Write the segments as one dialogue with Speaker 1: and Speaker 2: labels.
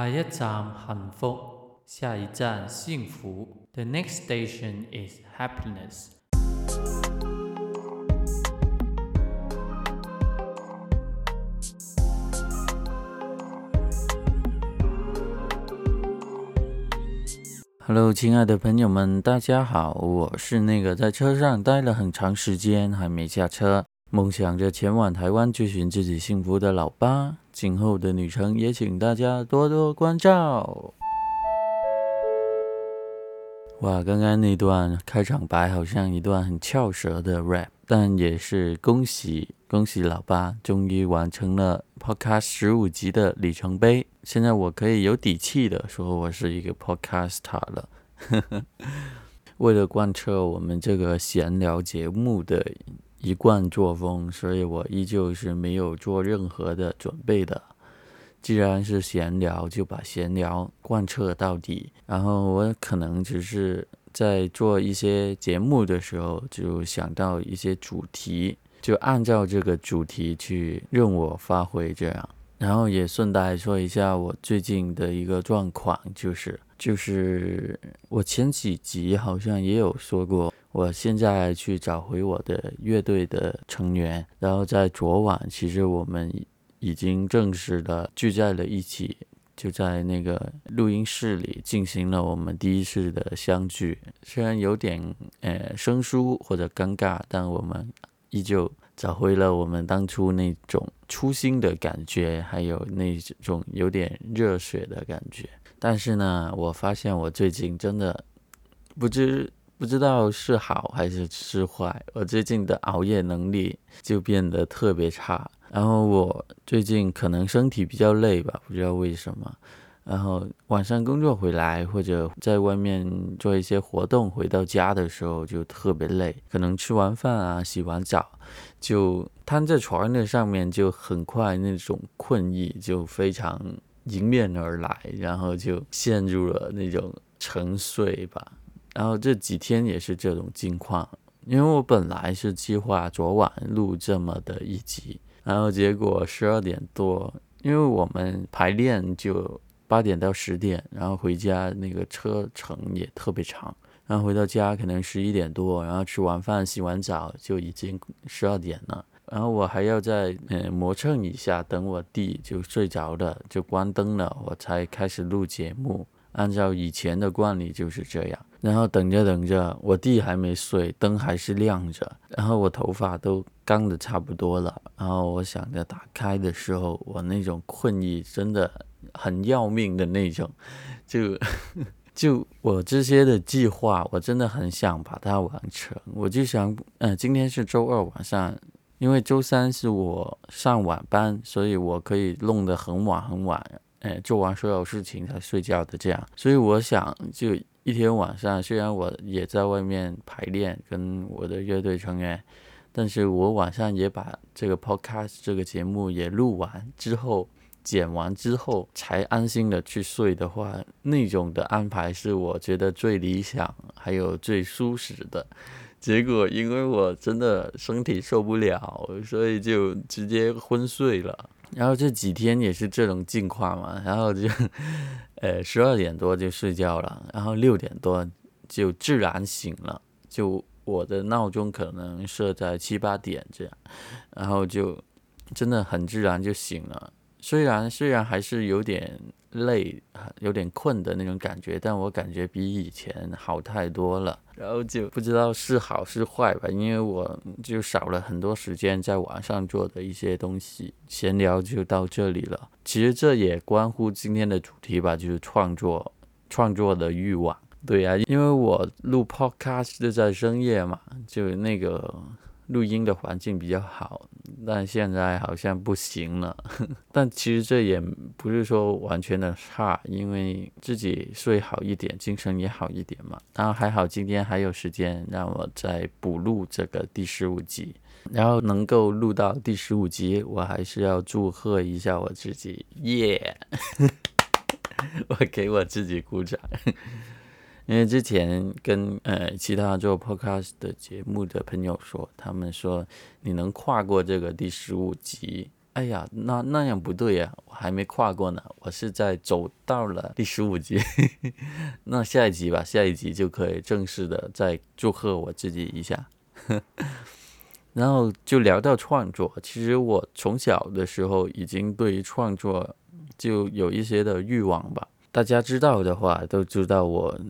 Speaker 1: 下一站幸福，下一站幸福。The next station is happiness. Hello，亲爱的朋友们，大家好，我是那个在车上待了很长时间还没下车，梦想着前往台湾追寻自己幸福的老八。今后的旅程也请大家多多关照。哇，刚刚那段开场白好像一段很翘舌的 rap，但也是恭喜恭喜老八，终于完成了 podcast 十五集的里程碑。现在我可以有底气的说，我是一个 podcaster 了。为了贯彻我们这个闲聊节目的一贯作风，所以我依旧是没有做任何的准备的。既然是闲聊，就把闲聊贯彻到底。然后我可能只是在做一些节目的时候，就想到一些主题，就按照这个主题去任我发挥这样。然后也顺带说一下我最近的一个状况，就是就是我前几集好像也有说过，我现在去找回我的乐队的成员。然后在昨晚，其实我们已经正式的聚在了一起，就在那个录音室里进行了我们第一次的相聚。虽然有点呃生疏或者尴尬，但我们依旧。找回了我们当初那种初心的感觉，还有那种有点热血的感觉。但是呢，我发现我最近真的不知不知道是好还是是坏，我最近的熬夜能力就变得特别差。然后我最近可能身体比较累吧，不知道为什么。然后晚上工作回来，或者在外面做一些活动，回到家的时候就特别累。可能吃完饭啊，洗完澡，就瘫在床的上面，就很快那种困意就非常迎面而来，然后就陷入了那种沉睡吧。然后这几天也是这种境况，因为我本来是计划昨晚录这么的一集，然后结果十二点多，因为我们排练就。八点到十点，然后回家那个车程也特别长，然后回到家可能十一点多，然后吃完饭洗完澡就已经十二点了，然后我还要再嗯磨蹭一下，等我弟就睡着了，就关灯了，我才开始录节目。按照以前的惯例就是这样，然后等着等着，我弟还没睡，灯还是亮着，然后我头发都干的差不多了，然后我想着打开的时候，我那种困意真的。很要命的那种，就 就我这些的计划，我真的很想把它完成。我就想，嗯，今天是周二晚上，因为周三是我上晚班，所以我可以弄得很晚很晚，哎，做完所有事情才睡觉的这样。所以我想，就一天晚上，虽然我也在外面排练，跟我的乐队成员，但是我晚上也把这个 podcast 这个节目也录完之后。剪完之后才安心的去睡的话，那种的安排是我觉得最理想，还有最舒适的。结果因为我真的身体受不了，所以就直接昏睡了。然后这几天也是这种境况嘛，然后就，呃，十二点多就睡觉了，然后六点多就自然醒了。就我的闹钟可能设在七八点这样，然后就真的很自然就醒了。虽然虽然还是有点累，有点困的那种感觉，但我感觉比以前好太多了。然后就不知道是好是坏吧，因为我就少了很多时间在网上做的一些东西。闲聊就到这里了。其实这也关乎今天的主题吧，就是创作，创作的欲望。对呀，因为我录 podcast 就在深夜嘛，就那个。录音的环境比较好，但现在好像不行了。但其实这也不是说完全的差，因为自己睡好一点，精神也好一点嘛。然后还好今天还有时间让我再补录这个第十五集，然后能够录到第十五集，我还是要祝贺一下我自己，耶！我给我自己鼓掌。因为之前跟呃其他做 podcast 的节目的朋友说，他们说你能跨过这个第十五集，哎呀，那那样不对呀，我还没跨过呢，我是在走到了第十五集，那下一集吧，下一集就可以正式的再祝贺我自己一下。然后就聊到创作，其实我从小的时候已经对于创作就有一些的欲望吧。大家知道的话都知道，我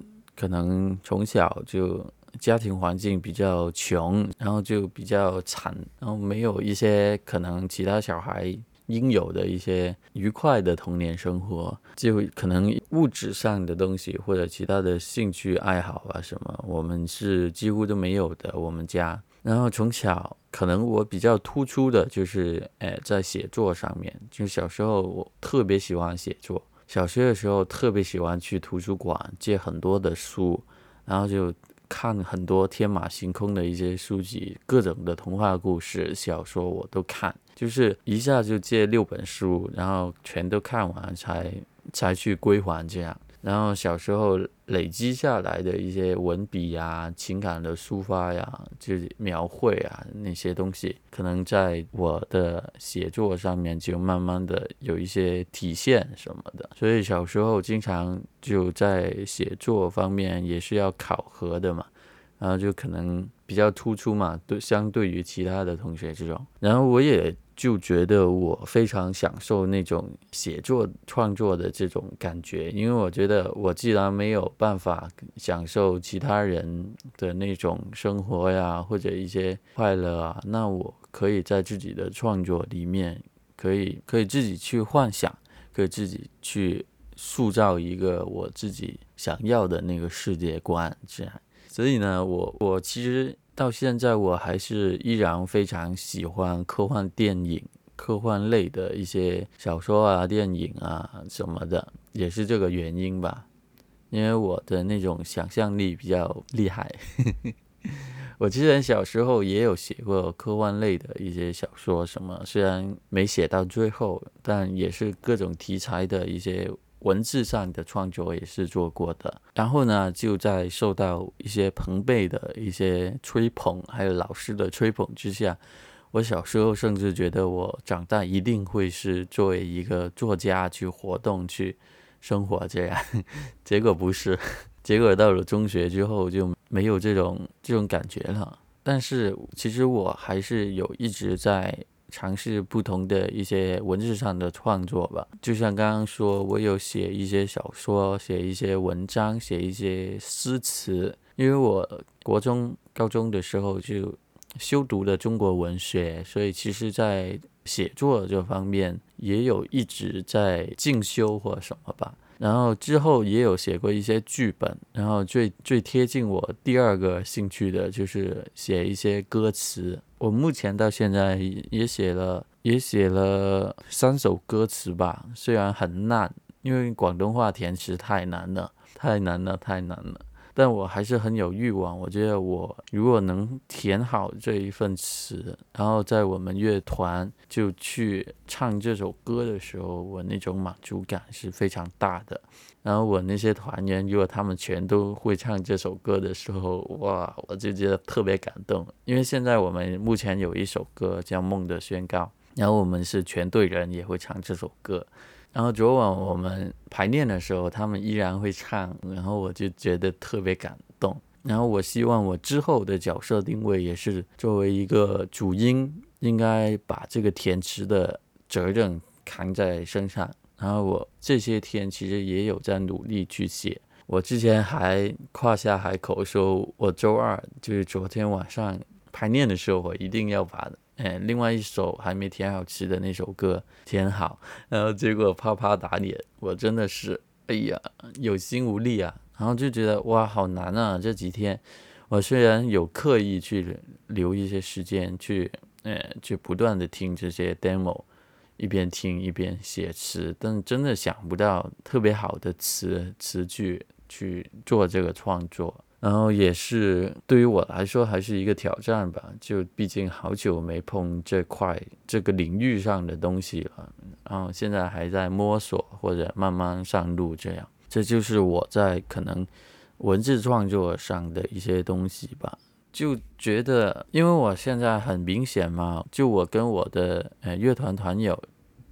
Speaker 1: 可能从小就家庭环境比较穷，然后就比较惨，然后没有一些可能其他小孩应有的一些愉快的童年生活，就可能物质上的东西或者其他的兴趣爱好啊什么，我们是几乎都没有的。我们家。然后从小，可能我比较突出的就是，诶，在写作上面。就小时候我特别喜欢写作，小学的时候特别喜欢去图书馆借很多的书，然后就看很多天马行空的一些书籍，各种的童话故事、小说我都看，就是一下就借六本书，然后全都看完才才去归还这样。然后小时候累积下来的一些文笔呀、情感的抒发呀，就是描绘啊那些东西，可能在我的写作上面就慢慢的有一些体现什么的。所以小时候经常就在写作方面也是要考核的嘛，然后就可能比较突出嘛，对相对于其他的同学这种。然后我也。就觉得我非常享受那种写作创作的这种感觉，因为我觉得我既然没有办法享受其他人的那种生活呀，或者一些快乐啊，那我可以在自己的创作里面，可以可以自己去幻想，可以自己去塑造一个我自己想要的那个世界观，这样。所以呢，我我其实。到现在我还是依然非常喜欢科幻电影、科幻类的一些小说啊、电影啊什么的，也是这个原因吧。因为我的那种想象力比较厉害。我之前小时候也有写过科幻类的一些小说，什么虽然没写到最后，但也是各种题材的一些。文字上的创作也是做过的，然后呢，就在受到一些朋辈的一些吹捧，还有老师的吹捧之下，我小时候甚至觉得我长大一定会是作为一个作家去活动、去生活这样。结果不是，结果到了中学之后就没有这种这种感觉了。但是其实我还是有一直在。尝试不同的一些文字上的创作吧，就像刚刚说，我有写一些小说，写一些文章，写一些诗词。因为我国中、高中的时候就修读的中国文学，所以其实在写作这方面也有一直在进修或什么吧。然后之后也有写过一些剧本，然后最最贴近我第二个兴趣的就是写一些歌词。我目前到现在也写了也写了三首歌词吧，虽然很烂，因为广东话填词太难了，太难了，太难了。但我还是很有欲望。我觉得我如果能填好这一份词，然后在我们乐团就去唱这首歌的时候，我那种满足感是非常大的。然后我那些团员如果他们全都会唱这首歌的时候，哇，我就觉得特别感动。因为现在我们目前有一首歌叫《梦的宣告》，然后我们是全队人也会唱这首歌。然后昨晚我们排练的时候，他们依然会唱，然后我就觉得特别感动。然后我希望我之后的角色定位也是作为一个主音，应该把这个填词的责任扛在身上。然后我这些天其实也有在努力去写。我之前还夸下海口说，我周二就是昨天晚上排练的时候，我一定要把。哎，另外一首还没填好词的那首歌填好，然后结果啪啪打脸，我真的是哎呀有心无力啊，然后就觉得哇好难啊！这几天我虽然有刻意去留一些时间去，呃，去不断的听这些 demo，一边听一边写词，但真的想不到特别好的词词句去做这个创作。然后也是对于我来说还是一个挑战吧，就毕竟好久没碰这块这个领域上的东西了，然后现在还在摸索或者慢慢上路，这样，这就是我在可能文字创作上的一些东西吧。就觉得，因为我现在很明显嘛，就我跟我的呃乐团团友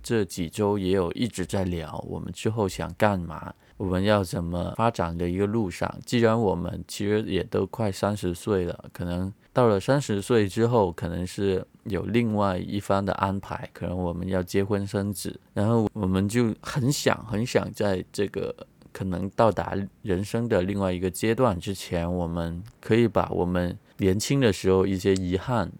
Speaker 1: 这几周也有一直在聊，我们之后想干嘛，我们要怎么发展的一个路上。既然我们其实也都快三十岁了，可能到了三十岁之后，可能是有另外一番的安排，可能我们要结婚生子，然后我们就很想很想在这个。可能到达人生的另外一个阶段之前，我们可以把我们年轻的时候一些遗憾，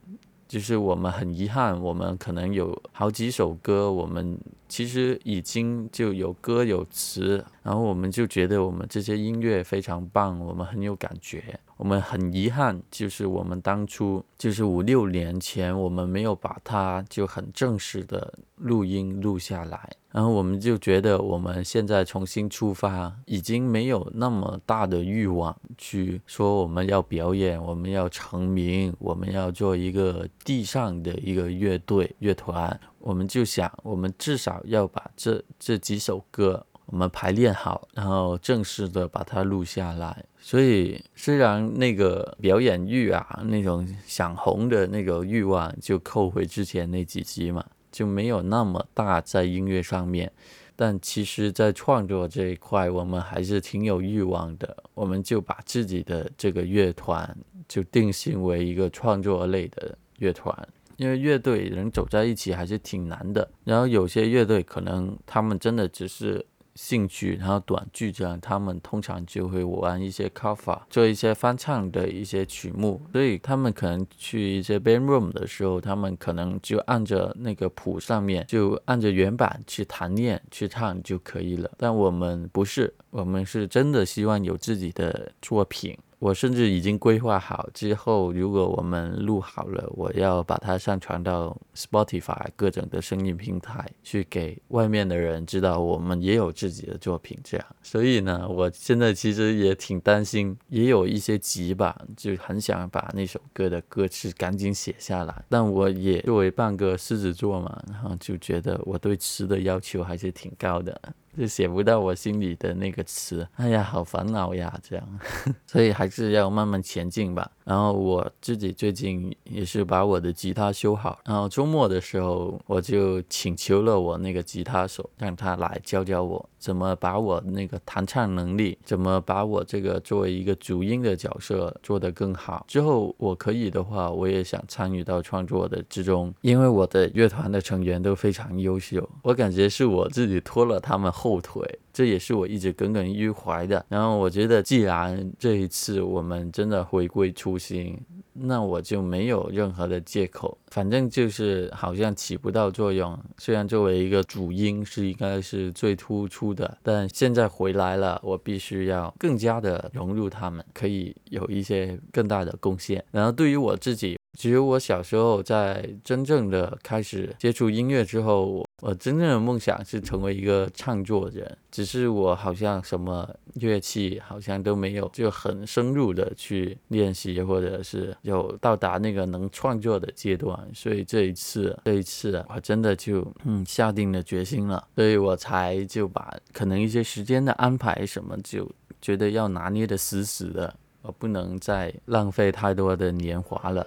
Speaker 1: 就是我们很遗憾，我们可能有好几首歌，我们其实已经就有歌有词，然后我们就觉得我们这些音乐非常棒，我们很有感觉。我们很遗憾，就是我们当初就是五六年前，我们没有把它就很正式的录音录下来。然后我们就觉得，我们现在重新出发，已经没有那么大的欲望去说我们要表演，我们要成名，我们要做一个地上的一个乐队乐团。我们就想，我们至少要把这这几首歌。我们排练好，然后正式的把它录下来。所以，虽然那个表演欲啊，那种想红的那个欲望，就扣回之前那几集嘛，就没有那么大在音乐上面。但其实，在创作这一块，我们还是挺有欲望的。我们就把自己的这个乐团就定性为一个创作类的乐团，因为乐队能走在一起还是挺难的。然后有些乐队可能他们真的只是。兴趣，然后短剧这样，他们通常就会玩一些 cover，做一些翻唱的一些曲目，所以他们可能去一些 band room 的时候，他们可能就按着那个谱上面，就按着原版去弹练去唱就可以了。但我们不是，我们是真的希望有自己的作品。我甚至已经规划好之后，如果我们录好了，我要把它上传到 Spotify 各种的声音平台，去给外面的人知道我们也有自己的作品。这样，所以呢，我现在其实也挺担心，也有一些急吧，就很想把那首歌的歌词赶紧写下来。但我也作为半个狮子座嘛，然后就觉得我对词的要求还是挺高的。就写不到我心里的那个词，哎呀，好烦恼呀，这样，所以还是要慢慢前进吧。然后我自己最近也是把我的吉他修好，然后周末的时候我就请求了我那个吉他手，让他来教教我怎么把我那个弹唱能力，怎么把我这个作为一个主音的角色做得更好。之后我可以的话，我也想参与到创作的之中，因为我的乐团的成员都非常优秀，我感觉是我自己拖了他们后后腿。这也是我一直耿耿于怀的。然后我觉得，既然这一次我们真的回归初心，那我就没有任何的借口。反正就是好像起不到作用。虽然作为一个主音是应该是最突出的，但现在回来了，我必须要更加的融入他们，可以有一些更大的贡献。然后对于我自己。其实我小时候在真正的开始接触音乐之后，我真正的梦想是成为一个唱作人。只是我好像什么乐器好像都没有，就很深入的去练习，或者是有到达那个能创作的阶段。所以这一次，这一次我真的就嗯下定了决心了，所以我才就把可能一些时间的安排什么，就觉得要拿捏的死死的，我不能再浪费太多的年华了。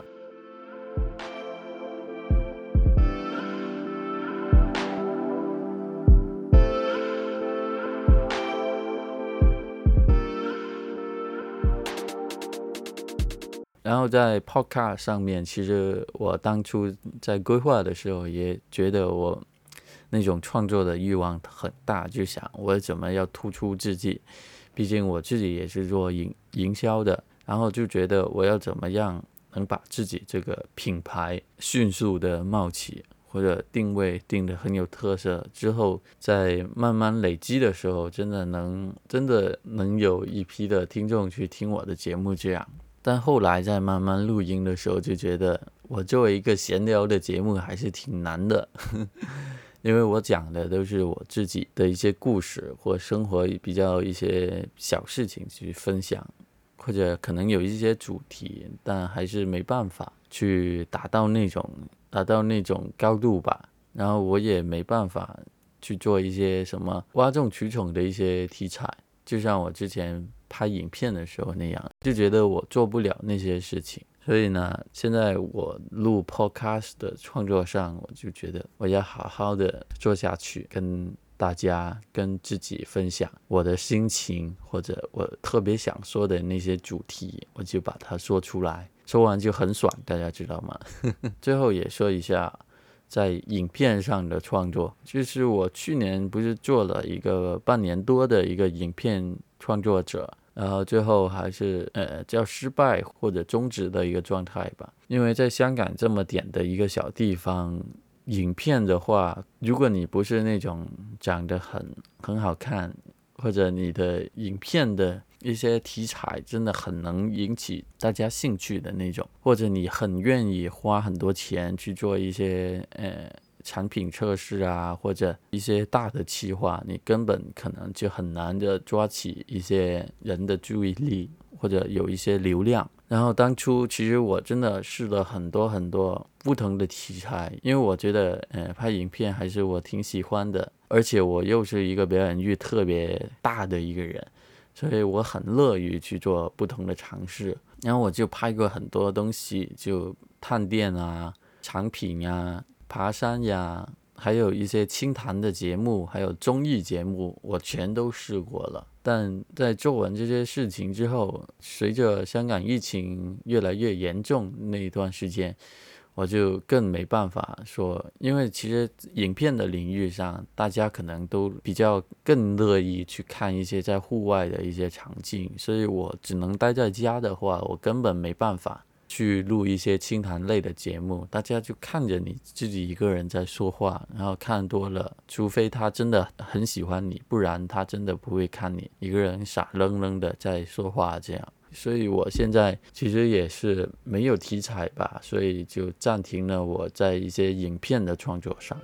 Speaker 1: 然后在 Podcast 上面，其实我当初在规划的时候，也觉得我那种创作的欲望很大，就想我怎么要突出自己。毕竟我自己也是做营营销的，然后就觉得我要怎么样。能把自己这个品牌迅速的冒起，或者定位定的很有特色之后，在慢慢累积的时候，真的能真的能有一批的听众去听我的节目这样。但后来在慢慢录音的时候，就觉得我作为一个闲聊的节目还是挺难的，因为我讲的都是我自己的一些故事或生活比较一些小事情去分享。或者可能有一些主题，但还是没办法去达到那种达到那种高度吧。然后我也没办法去做一些什么哗众取宠的一些题材，就像我之前拍影片的时候那样，就觉得我做不了那些事情。所以呢，现在我录 podcast 的创作上，我就觉得我要好好的做下去，跟大家、跟自己分享我的心情，或者我特别想说的那些主题，我就把它说出来，说完就很爽，大家知道吗？最后也说一下，在影片上的创作，就是我去年不是做了一个半年多的一个影片创作者。然后最后还是呃叫失败或者终止的一个状态吧，因为在香港这么点的一个小地方，影片的话，如果你不是那种长得很很好看，或者你的影片的一些题材真的很能引起大家兴趣的那种，或者你很愿意花很多钱去做一些呃。产品测试啊，或者一些大的企划，你根本可能就很难的抓起一些人的注意力，或者有一些流量。然后当初其实我真的试了很多很多不同的题材，因为我觉得，呃，拍影片还是我挺喜欢的，而且我又是一个表演欲特别大的一个人，所以我很乐于去做不同的尝试。然后我就拍过很多东西，就探店啊，产品啊。爬山呀，还有一些清谈的节目，还有综艺节目，我全都试过了。但在做完这些事情之后，随着香港疫情越来越严重那一段时间，我就更没办法说，因为其实影片的领域上，大家可能都比较更乐意去看一些在户外的一些场景，所以我只能待在家的话，我根本没办法。去录一些清谈类的节目，大家就看着你自己一个人在说话，然后看多了，除非他真的很喜欢你，不然他真的不会看你一个人傻愣愣的在说话这样。所以我现在其实也是没有题材吧，所以就暂停了我在一些影片的创作上。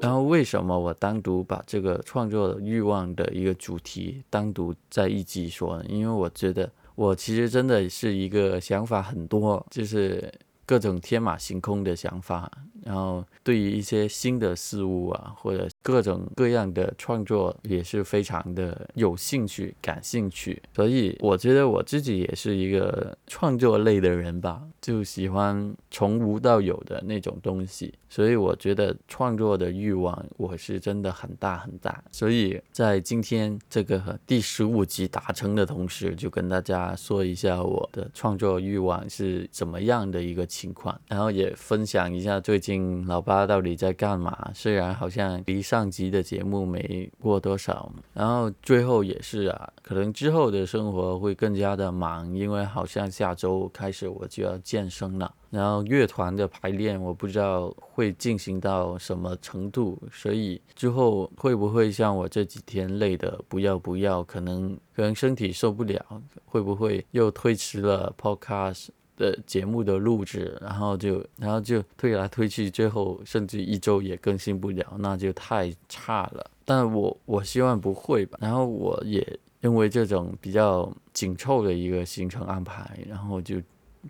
Speaker 1: 然后为什么我单独把这个创作欲望的一个主题单独在一集说呢？因为我觉得我其实真的是一个想法很多，就是各种天马行空的想法。然后对于一些新的事物啊，或者各种各样的创作，也是非常的有兴趣、感兴趣。所以我觉得我自己也是一个创作类的人吧，就喜欢从无到有的那种东西。所以我觉得创作的欲望我是真的很大很大。所以在今天这个第十五集达成的同时，就跟大家说一下我的创作欲望是怎么样的一个情况，然后也分享一下最近。老八到底在干嘛？虽然好像离上集的节目没过多少，然后最后也是啊，可能之后的生活会更加的忙，因为好像下周开始我就要健身了。然后乐团的排练我不知道会进行到什么程度，所以之后会不会像我这几天累的不要不要，可能可能身体受不了，会不会又推迟了 podcast？的节目的录制，然后就然后就推来推去，最后甚至一周也更新不了，那就太差了。但我我希望不会吧。然后我也因为这种比较紧凑的一个行程安排，然后就。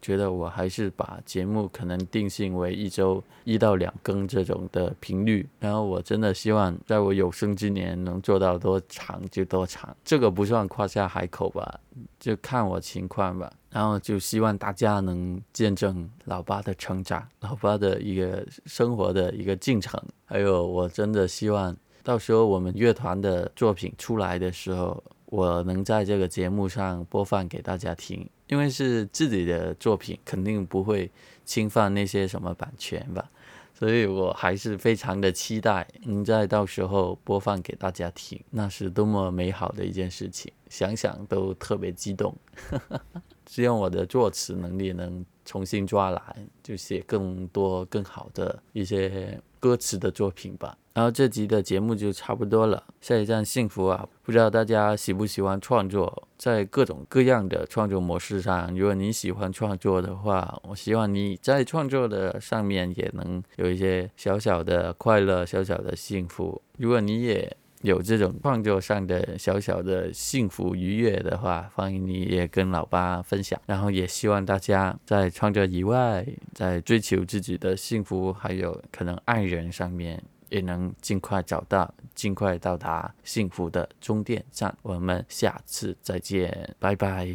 Speaker 1: 觉得我还是把节目可能定性为一周一到两更这种的频率，然后我真的希望在我有生之年能做到多长就多长，这个不算夸下海口吧，就看我情况吧。然后就希望大家能见证老八的成长，老八的一个生活的一个进程，还有我真的希望到时候我们乐团的作品出来的时候。我能在这个节目上播放给大家听，因为是自己的作品，肯定不会侵犯那些什么版权吧，所以我还是非常的期待能在到时候播放给大家听，那是多么美好的一件事情，想想都特别激动。希望我的作词能力能重新抓来，就写更多更好的一些歌词的作品吧。然后这集的节目就差不多了。下一站幸福啊，不知道大家喜不喜欢创作，在各种各样的创作模式上，如果你喜欢创作的话，我希望你在创作的上面也能有一些小小的快乐、小小的幸福。如果你也有这种创作上的小小的幸福愉悦的话，欢迎你也跟老八分享。然后也希望大家在创作以外，在追求自己的幸福，还有可能爱人上面，也能尽快找到、尽快到达幸福的终点站。我们下次再见，拜拜。